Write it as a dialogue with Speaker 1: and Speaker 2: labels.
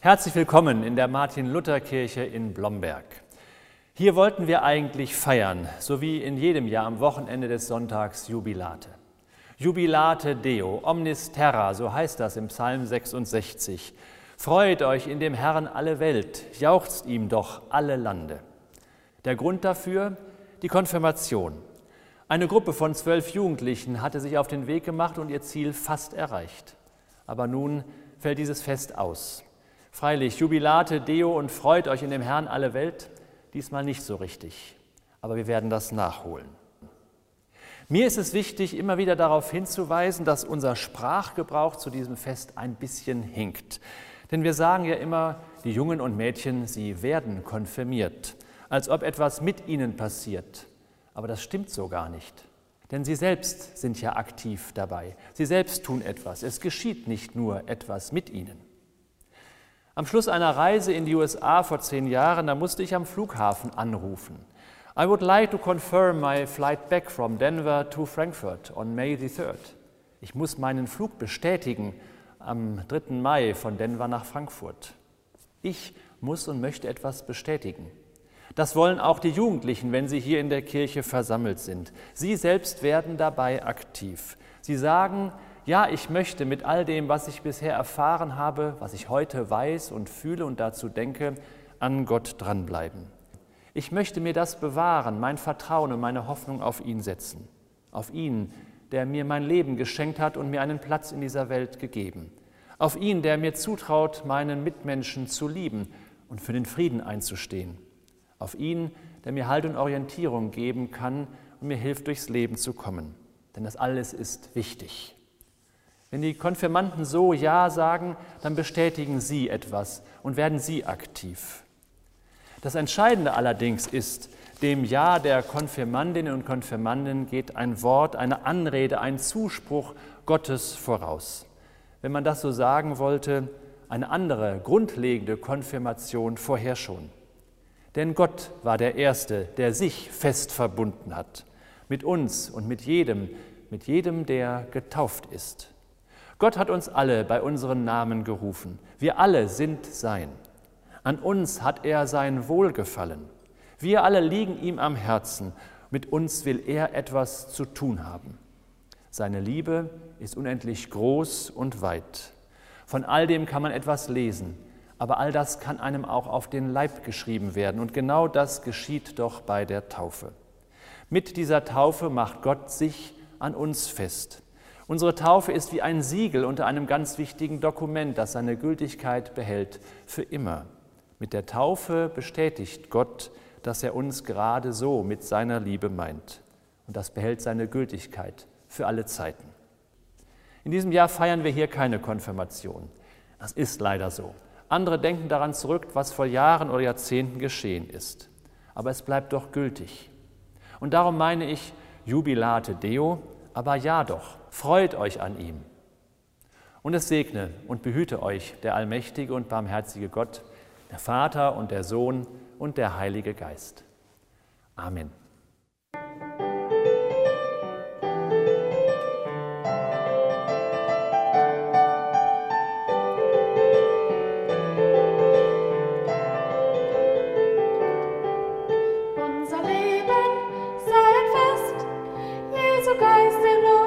Speaker 1: Herzlich willkommen in der Martin-Luther-Kirche in Blomberg. Hier wollten wir eigentlich feiern, so wie in jedem Jahr am Wochenende des Sonntags Jubilate. Jubilate Deo, omnis terra, so heißt das im Psalm 66. Freut euch in dem Herrn alle Welt, jauchzt ihm doch alle Lande. Der Grund dafür? Die Konfirmation. Eine Gruppe von zwölf Jugendlichen hatte sich auf den Weg gemacht und ihr Ziel fast erreicht. Aber nun fällt dieses Fest aus. Freilich, Jubilate Deo und freut euch in dem Herrn alle Welt, diesmal nicht so richtig. Aber wir werden das nachholen. Mir ist es wichtig, immer wieder darauf hinzuweisen, dass unser Sprachgebrauch zu diesem Fest ein bisschen hinkt. Denn wir sagen ja immer, die Jungen und Mädchen, sie werden konfirmiert, als ob etwas mit ihnen passiert. Aber das stimmt so gar nicht. Denn sie selbst sind ja aktiv dabei. Sie selbst tun etwas. Es geschieht nicht nur etwas mit ihnen. Am Schluss einer Reise in die USA vor zehn Jahren, da musste ich am Flughafen anrufen. I would like to confirm my flight back from Denver to Frankfurt on May the 3rd. Ich muss meinen Flug bestätigen am 3. Mai von Denver nach Frankfurt. Ich muss und möchte etwas bestätigen. Das wollen auch die Jugendlichen, wenn sie hier in der Kirche versammelt sind. Sie selbst werden dabei aktiv. Sie sagen, ja, ich möchte mit all dem, was ich bisher erfahren habe, was ich heute weiß und fühle und dazu denke, an Gott dranbleiben. Ich möchte mir das bewahren, mein Vertrauen und meine Hoffnung auf ihn setzen. Auf ihn, der mir mein Leben geschenkt hat und mir einen Platz in dieser Welt gegeben. Auf ihn, der mir zutraut, meinen Mitmenschen zu lieben und für den Frieden einzustehen. Auf ihn, der mir Halt und Orientierung geben kann und mir hilft, durchs Leben zu kommen. Denn das alles ist wichtig. Wenn die Konfirmanden so Ja sagen, dann bestätigen sie etwas und werden sie aktiv. Das Entscheidende allerdings ist, dem Ja der Konfirmandinnen und Konfirmanden geht ein Wort, eine Anrede, ein Zuspruch Gottes voraus. Wenn man das so sagen wollte, eine andere grundlegende Konfirmation vorher schon. Denn Gott war der Erste, der sich fest verbunden hat, mit uns und mit jedem, mit jedem, der getauft ist. Gott hat uns alle bei unseren Namen gerufen. Wir alle sind sein. An uns hat er sein Wohlgefallen. Wir alle liegen ihm am Herzen. Mit uns will er etwas zu tun haben. Seine Liebe ist unendlich groß und weit. Von all dem kann man etwas lesen, aber all das kann einem auch auf den Leib geschrieben werden. Und genau das geschieht doch bei der Taufe. Mit dieser Taufe macht Gott sich an uns fest. Unsere Taufe ist wie ein Siegel unter einem ganz wichtigen Dokument, das seine Gültigkeit behält für immer. Mit der Taufe bestätigt Gott, dass er uns gerade so mit seiner Liebe meint. Und das behält seine Gültigkeit für alle Zeiten. In diesem Jahr feiern wir hier keine Konfirmation. Das ist leider so. Andere denken daran zurück, was vor Jahren oder Jahrzehnten geschehen ist. Aber es bleibt doch gültig. Und darum meine ich Jubilate Deo, aber ja doch, freut euch an ihm. Und es segne und behüte euch der allmächtige und barmherzige Gott, der Vater und der Sohn und der Heilige Geist. Amen.
Speaker 2: Jesu Geist in